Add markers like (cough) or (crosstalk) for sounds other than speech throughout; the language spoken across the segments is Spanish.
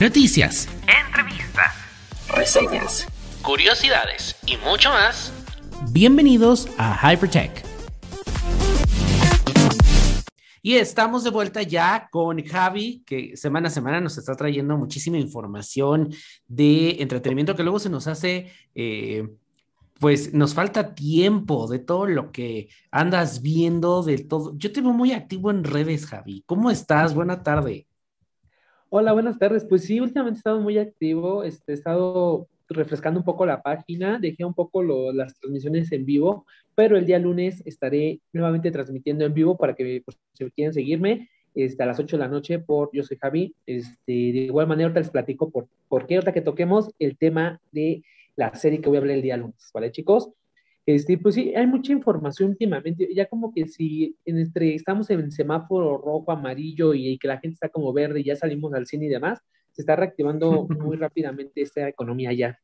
Noticias, entrevistas, reseñas, curiosidades y mucho más. Bienvenidos a Hypertech. Y estamos de vuelta ya con Javi, que semana a semana nos está trayendo muchísima información de entretenimiento que luego se nos hace, eh, pues nos falta tiempo de todo lo que andas viendo, de todo. Yo te veo muy activo en redes, Javi. ¿Cómo estás? Buena tarde. Hola, buenas tardes. Pues sí, últimamente he estado muy activo, este, he estado refrescando un poco la página, dejé un poco las transmisiones en vivo, pero el día lunes estaré nuevamente transmitiendo en vivo para que pues, si quieren seguirme este, a las 8 de la noche por Yo soy Javi. Este, de igual manera, ahorita les platico por, por qué, ahorita que toquemos el tema de la serie que voy a hablar el día lunes, ¿vale, chicos? Este, pues sí, hay mucha información últimamente, ya como que si entre, estamos en semáforo rojo, amarillo y, que la gente está como verde y ya salimos al cine y demás, se está reactivando (laughs) muy rápidamente esta economía ya.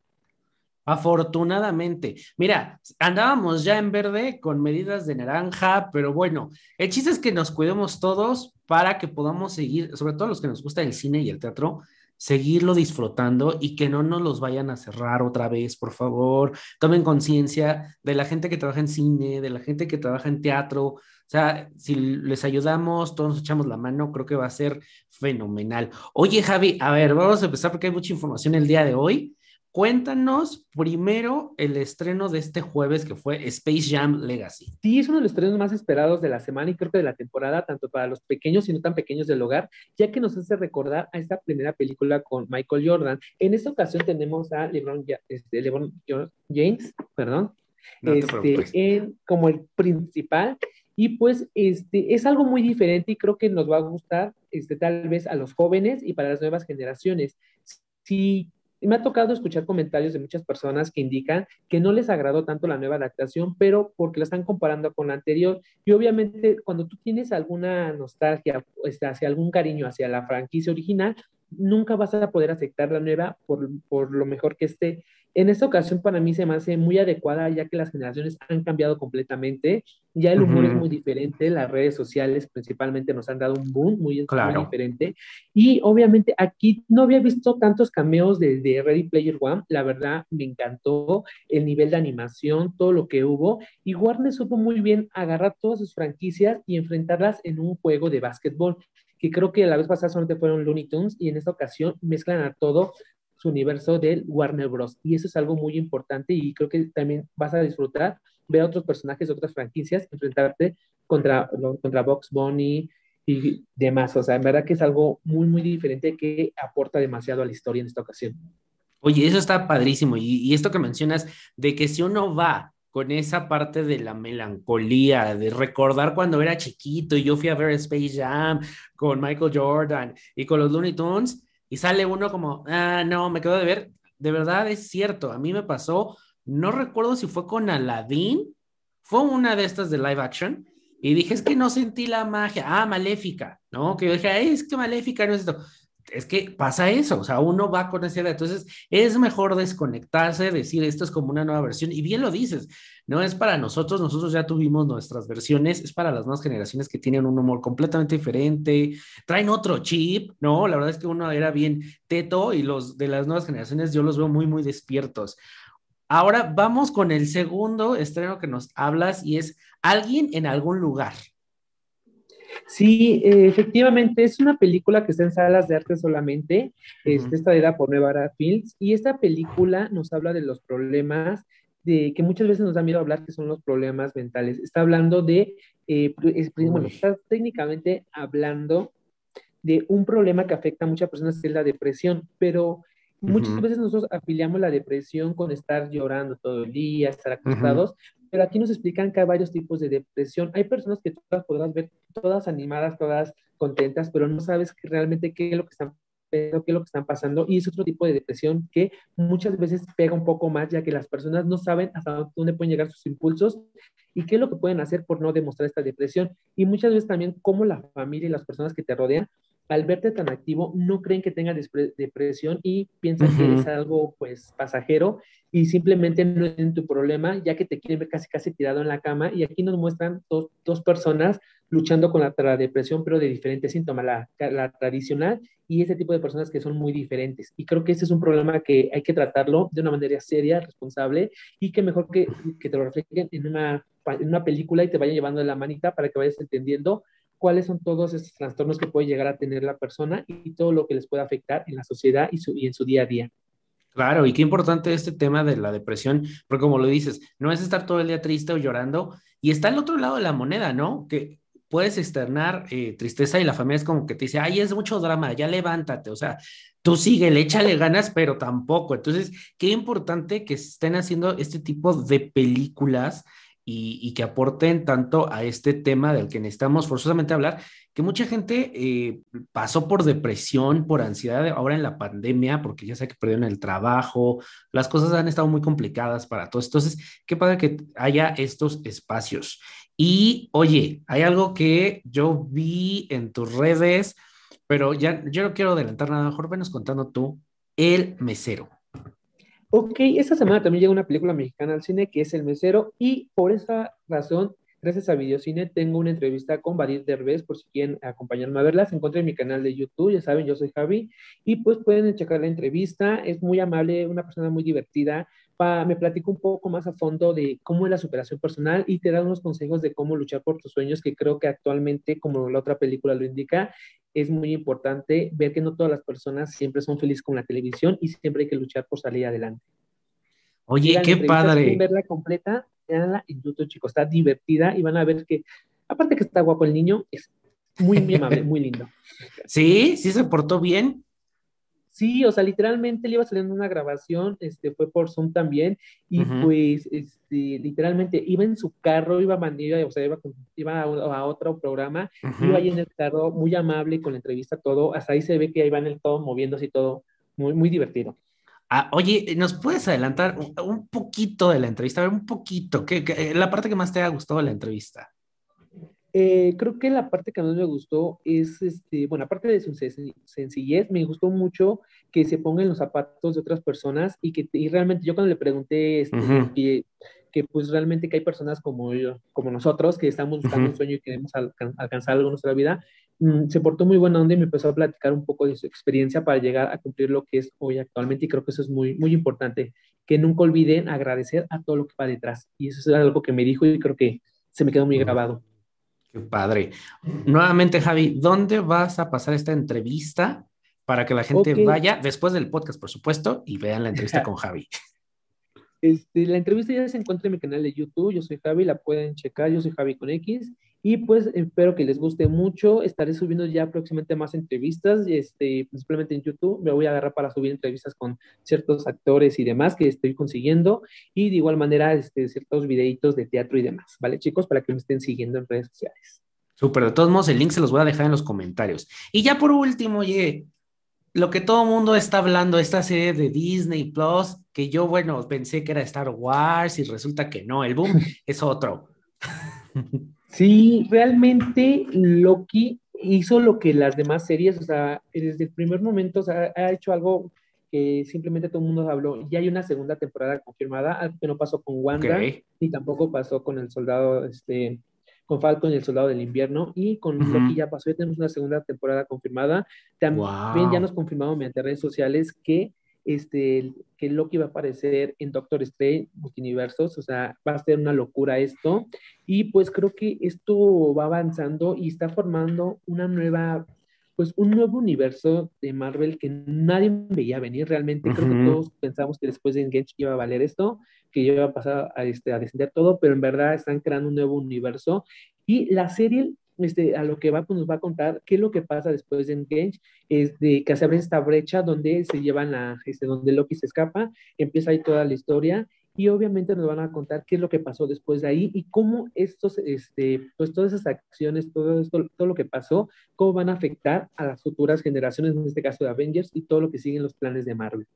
Afortunadamente. Mira, andábamos ya en verde con medidas de naranja, pero bueno, el chiste es que nos cuidemos todos para que podamos seguir, sobre todo los que nos gusta el cine y el teatro, seguirlo disfrutando y que no nos los vayan a cerrar otra vez, por favor. Tomen conciencia de la gente que trabaja en cine, de la gente que trabaja en teatro. O sea, si les ayudamos, todos nos echamos la mano, creo que va a ser fenomenal. Oye, Javi, a ver, vamos a empezar porque hay mucha información el día de hoy. Cuéntanos primero el estreno de este jueves que fue Space Jam Legacy. Sí, es uno de los estrenos más esperados de la semana y creo que de la temporada, tanto para los pequeños y no tan pequeños del hogar, ya que nos hace recordar a esta primera película con Michael Jordan. En esta ocasión tenemos a LeBron, este, LeBron James, perdón, este, como el principal. Y pues este, es algo muy diferente y creo que nos va a gustar este, tal vez a los jóvenes y para las nuevas generaciones. Si me ha tocado escuchar comentarios de muchas personas que indican que no les agradó tanto la nueva adaptación, pero porque la están comparando con la anterior. Y obviamente cuando tú tienes alguna nostalgia, este, hacia algún cariño hacia la franquicia original, nunca vas a poder aceptar la nueva por, por lo mejor que esté. En esta ocasión para mí se me hace muy adecuada ya que las generaciones han cambiado completamente, ya el humor es muy diferente, las redes sociales principalmente nos han dado un boom muy, diferente. Y obviamente aquí no había visto tantos cameos de, de, Ready Player One, la verdad me encantó el nivel de animación, todo lo que hubo. Y Warner supo muy bien agarrar todas sus franquicias y enfrentarlas en un juego de básquetbol que creo que la vez pasada solamente fueron Looney Tunes y en esta ocasión mezclan a todo su universo del Warner Bros. Y eso es algo muy importante y creo que también vas a disfrutar ver a otros personajes de otras franquicias enfrentarte contra, contra Box Bunny y demás. O sea, en verdad que es algo muy, muy diferente que aporta demasiado a la historia en esta ocasión. Oye, eso está padrísimo. Y, y esto que mencionas de que si uno va con esa parte de la melancolía, de recordar cuando era chiquito y yo fui a ver Space Jam con Michael Jordan y con los Looney Tunes, y sale uno como, ah, no, me quedo de ver. De verdad es cierto, a mí me pasó, no recuerdo si fue con Aladdin, fue una de estas de live action, y dije, es que no sentí la magia, ah, maléfica, ¿no? Que yo dije, es que maléfica no es esto es que pasa eso, o sea, uno va con esa idea, entonces es mejor desconectarse, decir esto es como una nueva versión, y bien lo dices, no es para nosotros, nosotros ya tuvimos nuestras versiones, es para las nuevas generaciones que tienen un humor completamente diferente, traen otro chip, ¿no? La verdad es que uno era bien teto y los de las nuevas generaciones yo los veo muy, muy despiertos. Ahora vamos con el segundo estreno que nos hablas y es alguien en algún lugar. Sí, eh, efectivamente, es una película que está en salas de arte solamente, este, esta era por Nevada Films, y esta película nos habla de los problemas de que muchas veces nos da miedo hablar que son los problemas mentales. Está hablando de, eh, bueno, está técnicamente hablando de un problema que afecta a muchas personas, que es la depresión, pero muchas veces nosotros afiliamos la depresión con estar llorando todo el día, estar acostados, pero aquí nos explican que hay varios tipos de depresión. Hay personas que todas podrás ver todas animadas, todas contentas, pero no sabes realmente qué es lo que están qué es lo que están pasando y es otro tipo de depresión que muchas veces pega un poco más ya que las personas no saben hasta dónde pueden llegar sus impulsos y qué es lo que pueden hacer por no demostrar esta depresión y muchas veces también cómo la familia y las personas que te rodean al verte tan activo, no creen que tengas depresión y piensan que es algo pues pasajero y simplemente no es tu problema, ya que te quieren ver casi casi tirado en la cama. Y aquí nos muestran dos, dos personas luchando con la, depresión, pero de diferentes síntomas, la, la, tradicional y ese tipo de personas que son muy diferentes. Y creo que ese es un problema que hay que tratarlo de una manera seria, responsable y que mejor que, que te lo reflejen en una, en una película y te vaya llevando de la manita para que vayas entendiendo cuáles son todos esos trastornos que puede llegar a tener la persona y todo lo que les puede afectar en la sociedad y, su, y en su día a día. Claro, y qué importante este tema de la depresión, porque como lo dices, no es estar todo el día triste o llorando, y está el otro lado de la moneda, ¿no? Que puedes externar eh, tristeza y la familia es como que te dice, ay, es mucho drama, ya levántate, o sea, tú sigue, le échale ganas, pero tampoco. Entonces, qué importante que estén haciendo este tipo de películas y, que aporten tanto a este tema del que necesitamos forzosamente hablar, que mucha gente eh, pasó por depresión, por ansiedad ahora en la pandemia, porque ya sé que perdieron el trabajo, las cosas han estado muy complicadas para todos. Entonces, qué padre que haya estos espacios. Y oye, hay algo que yo vi en tus redes, pero ya yo no quiero adelantar nada, mejor venos contando tú, El Mesero. Ok, esta semana también llega una película mexicana al cine que es El Mesero y por esa razón, gracias a Videocine, tengo una entrevista con Badir Derbez por si quieren acompañarme a verla. Se encuentra en mi canal de YouTube, ya saben, yo soy Javi y pues pueden checar la entrevista. Es muy amable, una persona muy divertida. me platico un poco más a fondo de cómo es la superación personal y te da unos consejos de cómo luchar por tus sueños que creo que actualmente, como la otra película lo indica, es muy importante ver que no todas las personas siempre son felices con la televisión y siempre hay que luchar por salir adelante. Oye, qué padre. verla completa, veanla en YouTube, chicos, está divertida y van a ver que, aparte que está guapo el niño, es muy, muy amable, muy lindo. (laughs) Sí, sí se portó bien. Sí, o sea, literalmente le iba saliendo una grabación, este, fue por Zoom también, y pues, este, literalmente iba en su carro, iba a o sea, iba, iba a, otro programa, iba ahí en el carro, muy amable con la entrevista, todo, hasta ahí se ve que ahí va en el todo, moviéndose y todo, muy, muy divertido. Ah, oye, ¿nos puedes adelantar un, poquito de la entrevista? A ver, un poquito, ¿qué, la parte que más te ha gustado de la entrevista? Eh, creo que la parte que más me gustó es, este, bueno, aparte de su sencillez, me gustó mucho que se pongan los zapatos de otras personas y que y realmente yo cuando le pregunté este, que, que, pues realmente que hay personas como yo, como nosotros, que estamos buscando un sueño y queremos alcanzar algo en nuestra vida, mm, se portó muy buena onda y me empezó a platicar un poco de su experiencia para llegar a cumplir lo que es hoy actualmente y creo que eso es muy, muy importante, que nunca olviden agradecer a todo lo que va detrás. Y eso es algo que me dijo y creo que se me quedó muy grabado. Qué padre. Nuevamente, Javi, ¿dónde vas a pasar esta entrevista para que la gente vaya después del podcast, por supuesto, y vean la entrevista con Javi? (laughs) Este, la entrevista ya se encuentra en mi canal de YouTube. Yo soy Javi, la pueden checar. Yo soy Javi con X. Y pues espero que les guste mucho. Estaré subiendo ya próximamente más entrevistas, este, principalmente en YouTube. Me voy a agarrar para subir entrevistas con ciertos actores y demás que estoy consiguiendo. Y de igual manera, este, ciertos videitos de teatro y demás. ¿Vale, chicos? Para que me estén siguiendo en redes sociales. Súper. De todos modos, el link se los voy a dejar en los comentarios. Y ya por último, oye, lo que todo el mundo está hablando, esta serie de Disney Plus, que yo, bueno, pensé que era Star Wars y resulta que no, el boom (laughs) es otro. (laughs) Sí, realmente Loki hizo lo que las demás series, o sea, desde el primer momento, o sea, ha hecho algo que simplemente todo el mundo habló. Ya hay una segunda temporada confirmada, algo que no pasó con Wanda, y tampoco pasó con el soldado, este, con Falcon y el Soldado del Invierno, y con Loki ya pasó, ya tenemos una segunda temporada confirmada. También ya nos confirmamos mediante redes sociales que este, que Loki va a aparecer en Doctor Strange Multiversos, o sea, va a ser una locura esto, y pues creo que esto va avanzando y está formando una nueva, pues un nuevo universo de Marvel que nadie veía venir. Realmente, creo que todos pensamos que después de Engage iba a valer esto, que iba a pasar a, este, a descender todo, pero en verdad están creando un nuevo universo, y la serie este, a lo que va, pues nos va a contar qué es lo que pasa después de Engage, es de que se abre esta brecha donde se llevan a, este, donde Loki se escapa, empieza ahí toda la historia y obviamente nos van a contar qué es lo que pasó después de ahí y cómo estos, este, pues todas esas acciones, todo esto, todo lo que pasó, cómo van a afectar a las futuras generaciones, en este caso de Avengers y todo lo que siguen los planes de Marvel.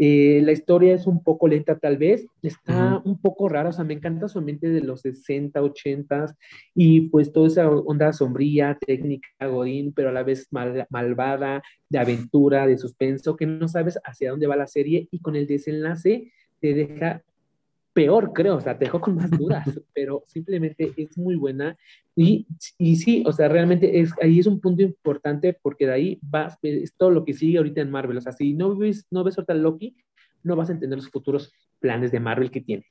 Eh, la historia es un poco lenta tal vez, está un poco rara, o sea, me encanta su mente de los 60, 80 y pues toda esa onda sombría, técnica, godín, pero a la vez malvada, de aventura, de suspenso, que no sabes hacia dónde va la serie y con el desenlace te deja peor, creo, o sea, te dejó con más dudas, (laughs) pero simplemente es muy buena. Y, y sí, o sea, realmente es, ahí es un punto importante porque de ahí va, es todo lo que sigue ahorita en Marvel. O sea, si no ves, no ves ahorita Loki, no vas a entender los futuros planes de Marvel que tiene.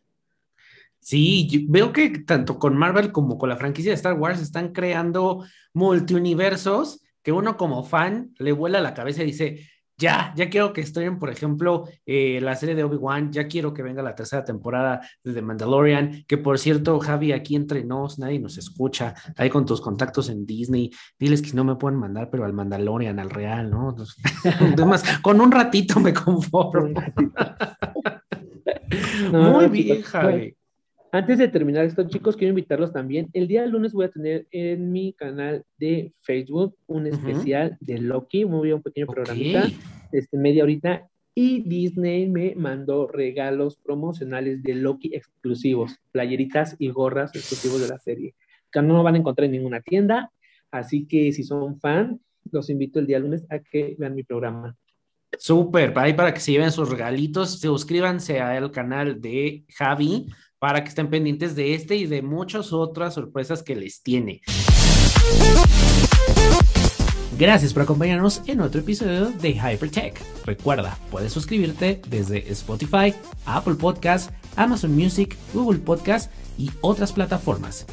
Sí, veo que tanto con Marvel como con la franquicia de Star Wars están creando multiuniversos que uno como fan le vuela la cabeza y dice, ya, ya quiero que estén, por ejemplo, eh, la serie de Obi-Wan, ya quiero que venga la tercera temporada de The Mandalorian, que por cierto, Javi, aquí entre nos, nadie nos escucha, ahí con tus contactos en Disney, diles que no me pueden mandar, pero al Mandalorian, al real, ¿no? Además, (laughs) con un ratito me conformo. (laughs) Muy bien, Javi. Antes de terminar esto, chicos, quiero invitarlos también. El día lunes voy a tener en mi canal de Facebook un especial de Loki, muy un pequeño programita, este, media horita, y Disney me mandó regalos promocionales de Loki exclusivos, playeritas y gorras exclusivos de la serie, que no van a encontrar en ninguna tienda, así que si son fan, los invito el día lunes a que vean mi programa. Súper, ahí para que se lleven sus regalitos, suscríbanse al canal de Javi para que estén pendientes de este y de muchas otras sorpresas que les tiene. Gracias por acompañarnos en otro episodio de Hypertech. Recuerda, puedes suscribirte desde Spotify, Apple Podcast, Amazon Music, Google Podcast y otras plataformas.